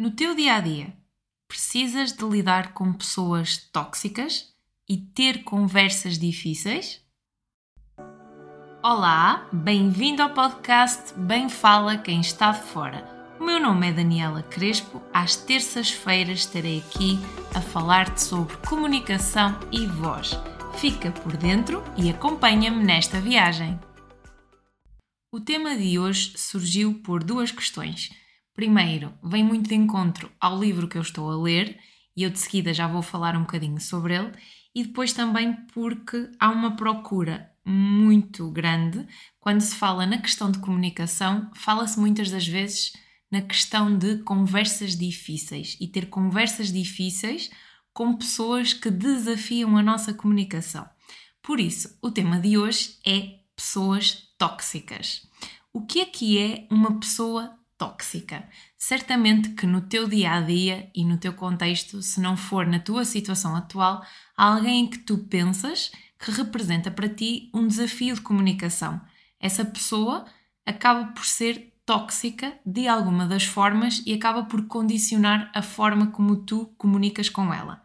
No teu dia a dia, precisas de lidar com pessoas tóxicas e ter conversas difíceis? Olá, bem-vindo ao podcast Bem Fala Quem Está de Fora. O meu nome é Daniela Crespo. Às terças-feiras estarei aqui a falar-te sobre comunicação e voz. Fica por dentro e acompanha-me nesta viagem. O tema de hoje surgiu por duas questões. Primeiro, vem muito de encontro ao livro que eu estou a ler e eu de seguida já vou falar um bocadinho sobre ele, e depois também porque há uma procura muito grande quando se fala na questão de comunicação, fala-se muitas das vezes na questão de conversas difíceis e ter conversas difíceis com pessoas que desafiam a nossa comunicação. Por isso, o tema de hoje é pessoas tóxicas. O que é que é uma pessoa tóxica. Certamente que no teu dia a dia e no teu contexto, se não for na tua situação atual, há alguém que tu pensas que representa para ti um desafio de comunicação. Essa pessoa acaba por ser tóxica de alguma das formas e acaba por condicionar a forma como tu comunicas com ela.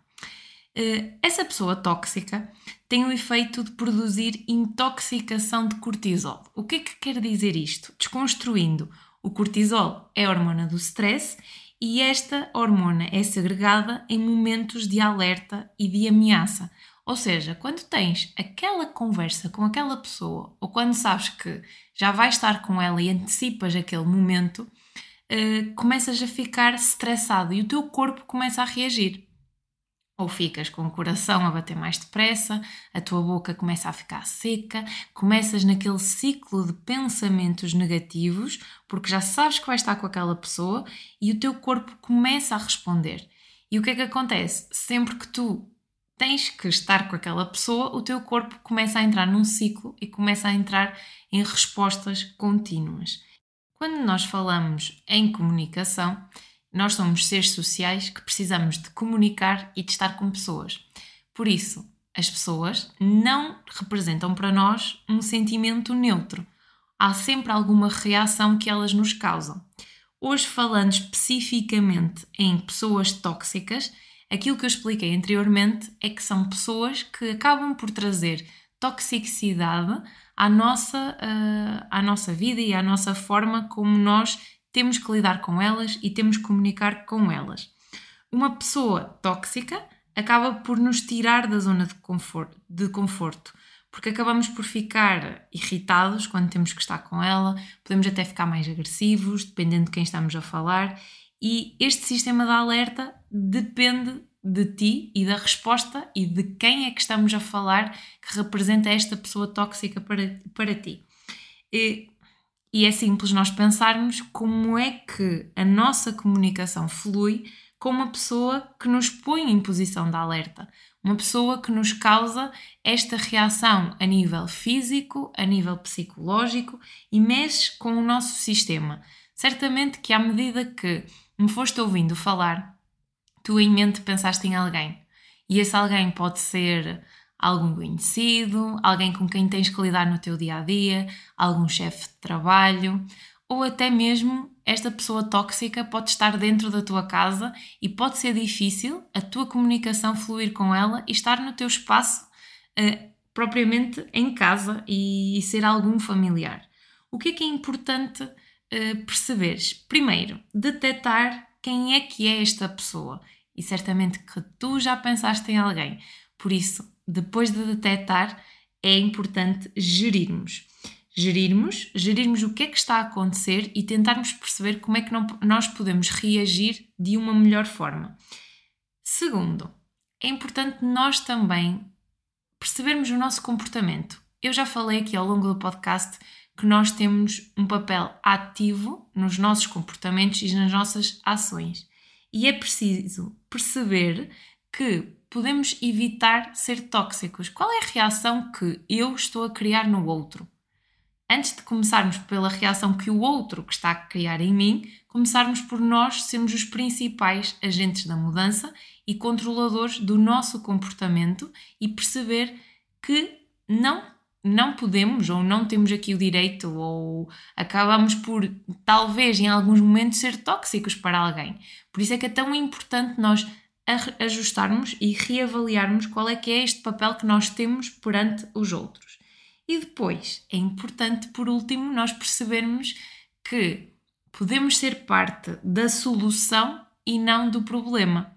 Eh, essa pessoa tóxica tem o efeito de produzir intoxicação de cortisol. O que é que quer dizer isto? Desconstruindo, o cortisol é a hormona do stress e esta hormona é segregada em momentos de alerta e de ameaça. Ou seja, quando tens aquela conversa com aquela pessoa ou quando sabes que já vais estar com ela e antecipas aquele momento, eh, começas a ficar estressado e o teu corpo começa a reagir ou ficas com o coração a bater mais depressa, a tua boca começa a ficar seca, começas naquele ciclo de pensamentos negativos, porque já sabes que vais estar com aquela pessoa e o teu corpo começa a responder. E o que é que acontece? Sempre que tu tens que estar com aquela pessoa, o teu corpo começa a entrar num ciclo e começa a entrar em respostas contínuas. Quando nós falamos em comunicação, nós somos seres sociais que precisamos de comunicar e de estar com pessoas. Por isso, as pessoas não representam para nós um sentimento neutro. Há sempre alguma reação que elas nos causam. Hoje, falando especificamente em pessoas tóxicas, aquilo que eu expliquei anteriormente é que são pessoas que acabam por trazer toxicidade à nossa, uh, à nossa vida e à nossa forma como nós temos que lidar com elas e temos que comunicar com elas. Uma pessoa tóxica acaba por nos tirar da zona de conforto, de conforto, porque acabamos por ficar irritados quando temos que estar com ela, podemos até ficar mais agressivos, dependendo de quem estamos a falar, e este sistema de alerta depende de ti e da resposta e de quem é que estamos a falar que representa esta pessoa tóxica para, para ti. E e é simples nós pensarmos como é que a nossa comunicação flui com uma pessoa que nos põe em posição de alerta, uma pessoa que nos causa esta reação a nível físico, a nível psicológico e mexe com o nosso sistema. Certamente que à medida que me foste ouvindo falar, tu em mente pensaste em alguém. E esse alguém pode ser algum conhecido, alguém com quem tens que lidar no teu dia a dia, algum chefe de trabalho, ou até mesmo esta pessoa tóxica pode estar dentro da tua casa e pode ser difícil a tua comunicação fluir com ela e estar no teu espaço uh, propriamente em casa e, ser algum familiar. O que é que é importante uh, perceberes? Primeiro, detectar quem é que é esta pessoa. E certamente que tu já pensaste em alguém. Por isso, depois de detectar, é importante gerirmos. Gerirmos, gerirmos o que é que está a acontecer e tentarmos perceber como é que não, nós podemos reagir de uma melhor forma. Segundo, é importante nós também percebermos o nosso comportamento. Eu já falei aqui ao longo do podcast que nós temos um papel ativo nos nossos comportamentos e nas nossas ações. E é preciso perceber que podemos evitar ser tóxicos? Qual é a reação que eu estou a criar no outro? Antes de começarmos pela reação que o outro que está a criar em mim, começarmos por nós sermos os principais agentes da mudança e controladores do nosso comportamento e perceber que não não podemos ou não temos aqui o direito ou acabamos por talvez em alguns momentos ser tóxicos para alguém. Por isso é que é tão importante nós ajustarmos e reavaliarmos qual é que é este papel que nós temos perante os outros. E depois é importante, por último, nós percebermos que podemos ser parte da solução e não do problema.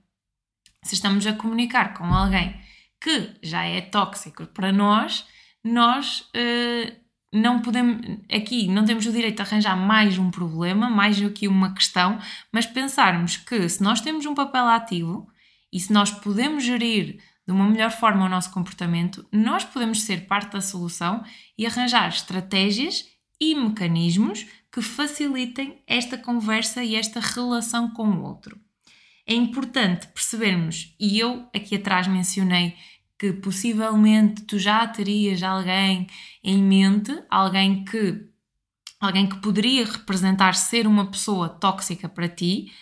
Se estamos a comunicar com alguém que já é tóxico para nós, nós uh, não podemos, aqui não temos o direito de arranjar mais um problema, mais do que uma questão, mas pensarmos que se nós temos um papel ativo e se nós podemos gerir de uma melhor forma o nosso comportamento, nós podemos ser parte da solução e arranjar estratégias e mecanismos que facilitem esta conversa e esta relação com o outro. É importante percebermos, e eu aqui atrás mencionei que possivelmente tu já terias alguém em mente, alguém que alguém que poderia representar ser uma pessoa tóxica para ti,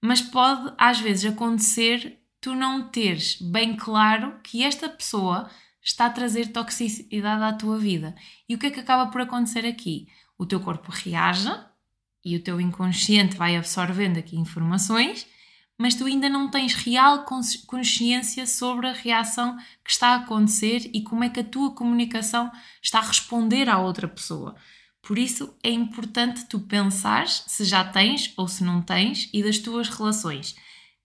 mas pode às vezes acontecer tu não teres bem claro que esta pessoa está a trazer toxicidade à tua vida. E o que é que acaba por acontecer aqui? O teu corpo reage e o teu inconsciente vai absorvendo aqui informações mas tu ainda não tens real consciência sobre a reação que está a acontecer e como é que a tua comunicação está a responder à outra pessoa. Por isso é importante tu pensares se já tens ou se não tens e das tuas relações.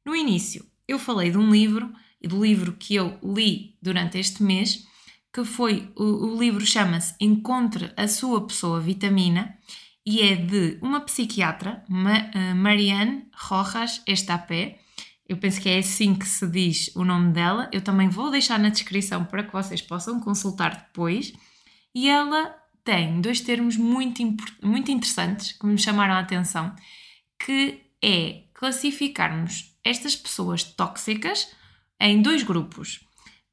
No início, eu falei de um livro e do livro que eu li durante este mês, que foi o, o livro chama-se Encontre a sua pessoa vitamina e é de uma psiquiatra, eh, Marianne Rojas Estapé. Eu penso que é assim que se diz o nome dela. Eu também vou deixar na descrição para que vocês possam consultar depois. E ela tem dois termos muito, muito interessantes que me chamaram a atenção, que é classificarmos estas pessoas tóxicas em dois grupos.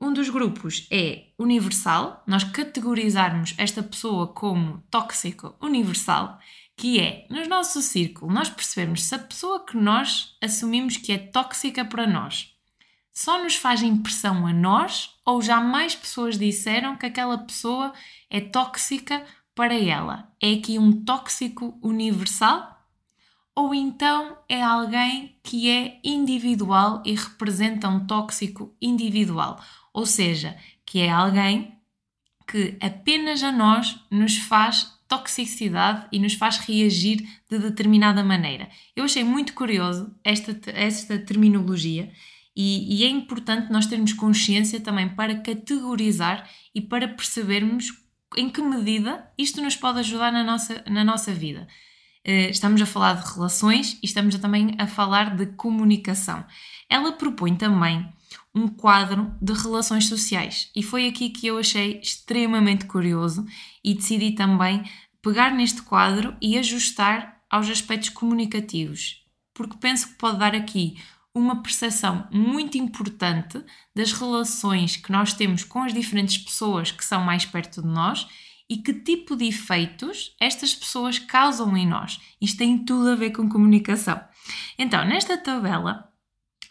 Um dos grupos é universal, nós categorizarmos esta pessoa como tóxico universal, que é, no nosso círculo, nós percebemos se a pessoa que nós assumimos que é tóxica para nós só nos faz impressão a nós ou já mais pessoas disseram que aquela pessoa é tóxica para ela. É aqui um tóxico universal? Ou então é alguém que é individual e representa um tóxico individual? ou seja, que é alguém que apenas a nós nos faz toxicidade e nos faz reagir de determinada maneira. Eu achei muito curioso esta, esta terminologia e, e, é importante nós termos consciência também para categorizar e para percebermos em que medida isto nos pode ajudar na nossa, na nossa vida. Eh, estamos a falar de relações e estamos também a falar de comunicação. Ela propõe também um quadro de relações sociais. E foi aqui que eu achei extremamente curioso e decidi também pegar neste quadro e ajustar aos aspectos comunicativos, porque penso que pode dar aqui uma percepção muito importante das relações que nós temos com as diferentes pessoas que são mais perto de nós e que tipo de efeitos estas pessoas causam em nós. Isto tem tudo a ver com comunicação. Então, nesta tabela,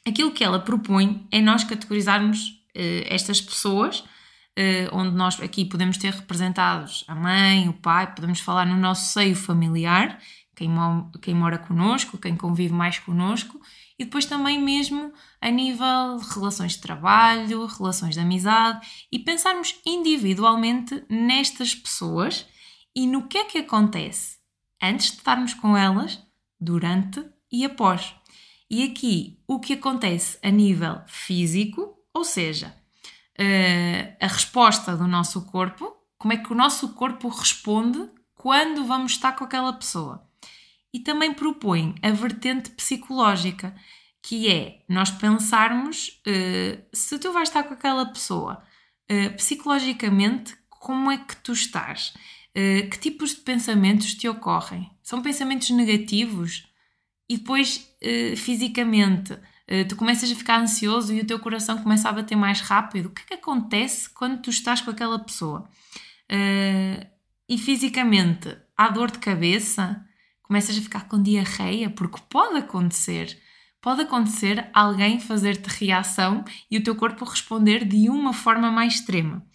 aquilo que ela propõe é nós categorizarmos uh, estas pessoas, uh, onde nós aqui podemos ter representados a mãe, o pai, podemos falar no nosso seio familiar, quem, mo quem mora connosco, quem convive mais connosco, e depois também mesmo a nível de relações de trabalho, relações de amizade, e pensarmos individualmente nestas pessoas e no que é que acontece antes de estarmos com elas, durante e após. E aqui o que acontece a nível físico, ou seja, uh, a resposta do nosso corpo, como é que o nosso corpo responde quando vamos estar com aquela pessoa. E também propõe a vertente psicológica, que é nós pensarmos uh, se tu vais estar com aquela pessoa, uh, psicologicamente, como é que tu estás? que tipos de pensamentos te ocorrem? São pensamentos negativos? e depois uh, fisicamente uh, tu começas a ficar ansioso e o teu coração começa a bater mais rápido. O que é que acontece quando tu estás com aquela pessoa? Uh, e fisicamente há dor de cabeça, começas a ficar com diarreia, porque pode acontecer. Pode acontecer alguém fazer-te reação e o teu corpo responder de uma forma mais extrema.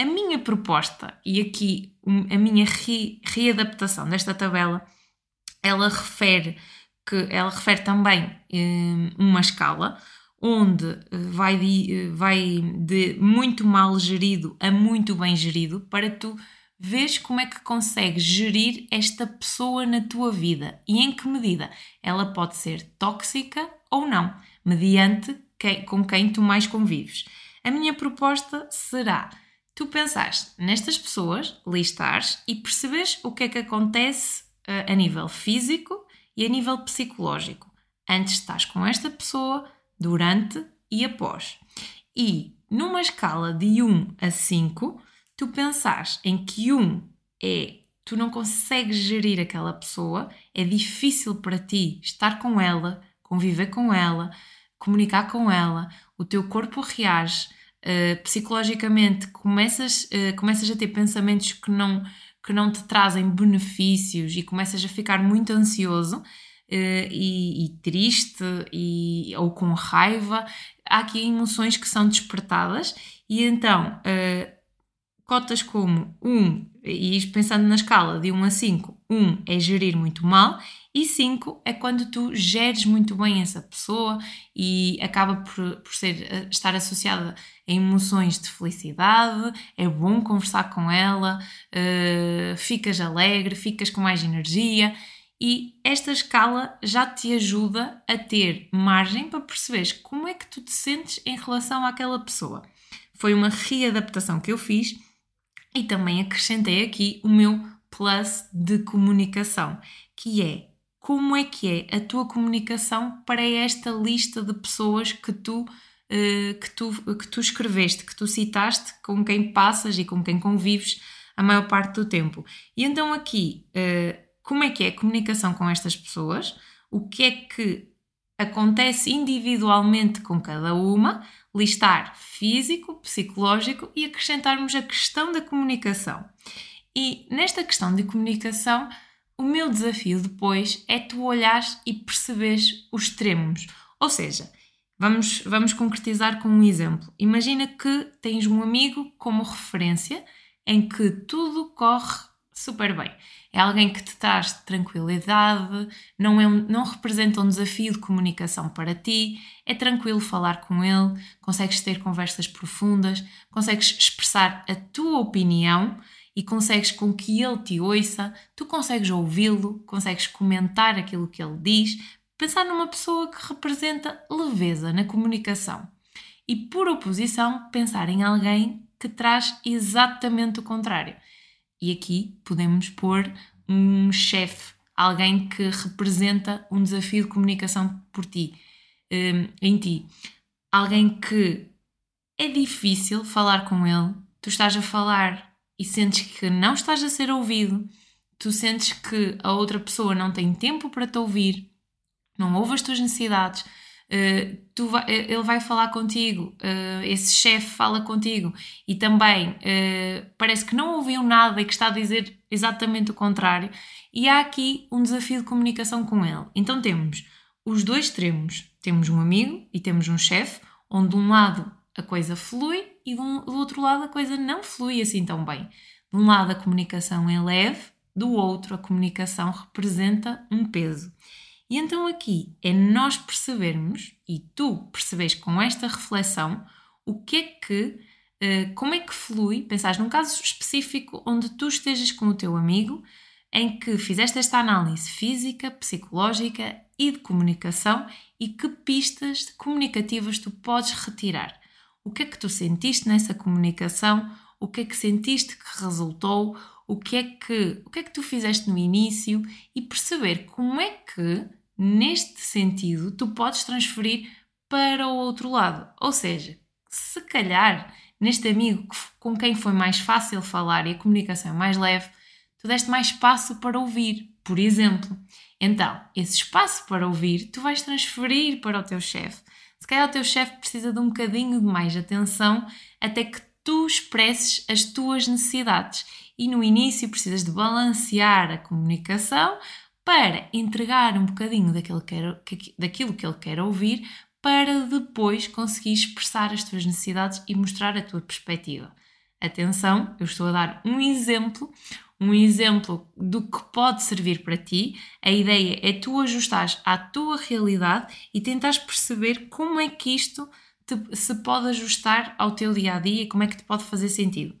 A minha proposta, e aqui a minha re, readaptação desta tabela, ela refere que ela refere também um, uma escala onde vai de, vai de muito mal gerido a muito bem gerido para tu vês como é que consegues gerir esta pessoa na tua vida e em que medida ela pode ser tóxica ou não, mediante quem, com quem tu mais convives. A minha proposta será tu pensares nestas pessoas, listares e perceberes o que é que acontece uh, a nível físico e a nível psicológico antes estás com esta pessoa, durante e após. E numa escala de 1 a 5, tu pensares em que um é tu não consegues gerir aquela pessoa, é difícil para ti estar com ela, conviver com ela, comunicar com ela, o teu corpo reage, uh, psicologicamente começas, uh, começas a ter pensamentos que não, que não te trazem benefícios e começas a ficar muito ansioso. Uh, e, e, triste e, ou com raiva, há aqui emoções que são despertadas e então cotas como 1, e pensando na escala de 1 a 5, 1 é gerir muito mal e 5 é quando tu geres muito bem essa pessoa e acaba por, por ser, eh, estar associada a emoções de felicidade, é bom conversar com ela, uh, ficas alegre, ficas com mais energia e esta escala já te ajuda a ter margem para perceberes como é que tu te sentes em relação àquela pessoa. Foi uma readaptação que eu fiz e também acrescentei aqui o meu plus de comunicação, que é como é que é a tua comunicação para esta lista de pessoas que tu, uh, que tu, que tu escreveste, que tu citaste, com quem passas e com quem convives a maior parte do tempo. E então aqui, uh, como é que é a comunicação com estas pessoas? O que é que acontece individualmente com cada uma, listar físico, psicológico e acrescentarmos a questão da comunicação. E nesta questão de comunicação, o meu desafio depois é tu olhares e perceberes os extremos. Ou seja, vamos, vamos concretizar com um exemplo. Imagina que tens um amigo como referência em que tudo corre super bem. É alguém que te traz tranquilidade, não, é não representa um desafio de comunicação para ti, é tranquilo falar com ele, consegues ter conversas profundas, consegues expressar a tua opinião e consegues com que ele te ouça, tu consegues ouvi-lo, consegues comentar aquilo que ele diz, pensar numa pessoa que representa leveza na comunicação. E por oposição, pensar em alguém que traz exatamente o contrário e aqui podemos pôr um chefe, alguém que representa um desafio de comunicação por ti, um, em ti. Alguém que é difícil falar com ele, tu estás a falar e sentes que não estás a ser ouvido, tu sentes que a outra pessoa não tem tempo para te ouvir, não ouve as tuas necessidades, Uh, tu vai, eh, ele vai falar contigo, uh, esse chefe fala contigo e também uh, parece que não ouviu nada e que está a dizer exatamente o contrário, e há aqui um desafio de comunicação com ele. Então temos os dois extremos: temos um amigo e temos um chefe, onde de um lado a coisa flui e do outro lado a coisa não flui assim tão bem. De um lado a comunicação é leve, do outro a comunicação representa um peso. E então aqui é nós percebermos, e tu percebes com esta reflexão, o que é que, uh, como é que flui, pensares num caso específico onde tu estejas com o teu amigo, em que fizeste esta análise física, psicológica e de comunicação e que pistas comunicativas tu podes retirar. O que é que tu sentiste nessa comunicação? O que é que sentiste que resultou? O que é que, o que, é que tu fizeste no início? E perceber como é que neste sentido, tu podes transferir para o outro lado. Ou seja, se calhar neste amigo com quem foi mais fácil falar e a comunicação é mais leve, tu deste mais espaço para ouvir, por exemplo. Então, esse espaço para ouvir tu vais transferir para o teu chefe. Se calhar o teu chefe precisa de um bocadinho de mais atenção até que tu expresses as tuas necessidades. E no início precisas de balancear a comunicação para entregar um bocadinho daquilo que, quer, daquilo que ele quer ouvir para depois conseguir expressar as tuas necessidades e mostrar a tua perspectiva. Atenção, eu estou a dar um exemplo, um exemplo do que pode servir para ti. A ideia é tu ajustares à tua realidade e tentares perceber como é que isto te, se pode ajustar ao teu dia a dia e como é que te pode fazer sentido.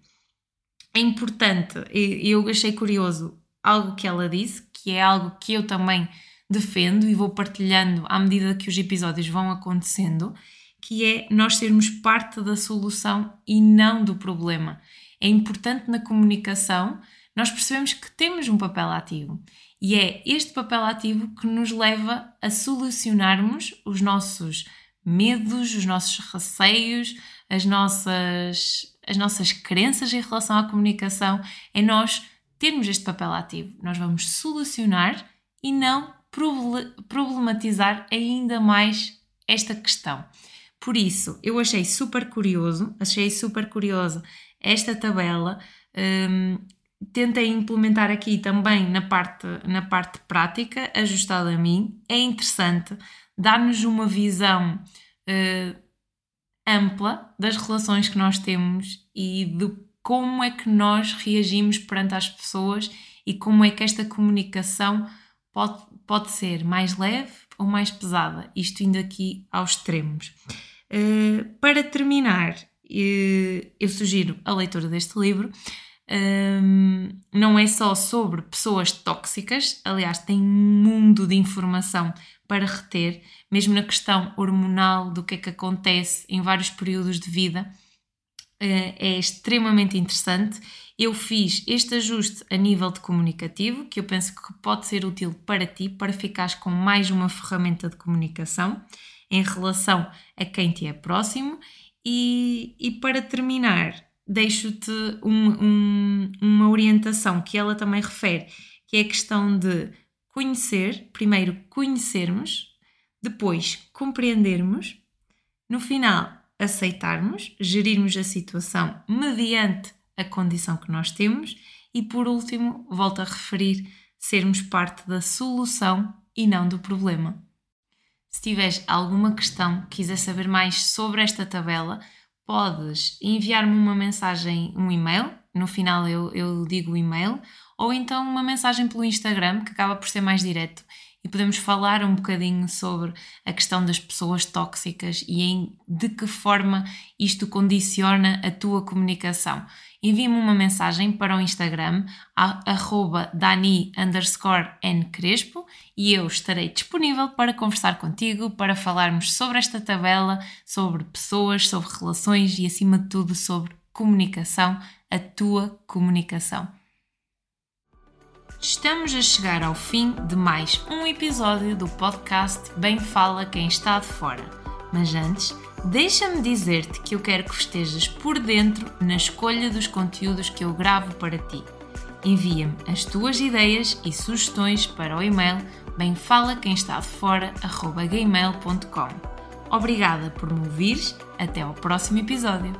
É importante, e eu achei curioso algo que ela disse, que é algo que eu também defendo e vou partilhando à medida que os episódios vão acontecendo, que é nós sermos parte da solução e não do problema. É importante na comunicação nós percebemos que temos um papel ativo e é este papel ativo que nos leva a solucionarmos os nossos medos, os nossos receios, as nossas, as nossas crenças em relação à comunicação, é nós termos este papel ativo. Nós vamos solucionar e não problematizar ainda mais esta questão. Por isso, eu achei super curioso, achei super curioso esta tabela. Um, tentei implementar aqui também na parte, na parte prática, ajustada a mim. É interessante, dá-nos uma visão uh, ampla das relações que nós temos e de como é que nós reagimos perante as pessoas e como é que esta comunicação pode, pode ser mais leve ou mais pesada, isto indo aqui aos extremos. Uh, para terminar, uh, eu sugiro a leitura deste livro. Um, não é só sobre pessoas tóxicas, aliás, tem um mundo de informação para reter, mesmo na questão hormonal, do que é que acontece em vários períodos de vida. Uh, é extremamente interessante. Eu fiz este ajuste a nível de comunicativo, que eu penso que pode ser útil para ti, para ficares com mais uma ferramenta de comunicação em relação a quem te é próximo. E, e para terminar, deixo-te um, um, uma orientação que ela também refere, que é a questão de conhecer, primeiro conhecermos, depois compreendermos, no final aceitarmos, gerirmos a situação mediante a condição que nós temos e por último, volto a referir, sermos parte da solução e não do problema. Se tiveres alguma questão, quiser saber mais sobre esta tabela, podes enviar-me uma mensagem, um e-mail, no final eu, eu digo o e-mail, ou então uma mensagem pelo Instagram, que acaba por ser mais direto, e podemos falar um bocadinho sobre a questão das pessoas tóxicas e em de que forma isto condiciona a tua comunicação. Envie-me uma mensagem para o Instagram, arroba dani ncrespo e eu estarei disponível para conversar contigo, para falarmos sobre esta tabela, sobre pessoas, sobre relações e, acima de tudo, sobre comunicação, a tua comunicação. Estamos a chegar ao fim de mais um episódio do podcast Bem Fala Quem Está de Fora. Mas antes, Deixa-me dizer-te que eu quero que estejas por dentro na escolha dos conteúdos que eu gravo para ti. Envia-me as tuas ideias e sugestões para o e-mail bemfalaquemestadefora.gmail.com Obrigada por me ouvires, até ao próximo episódio.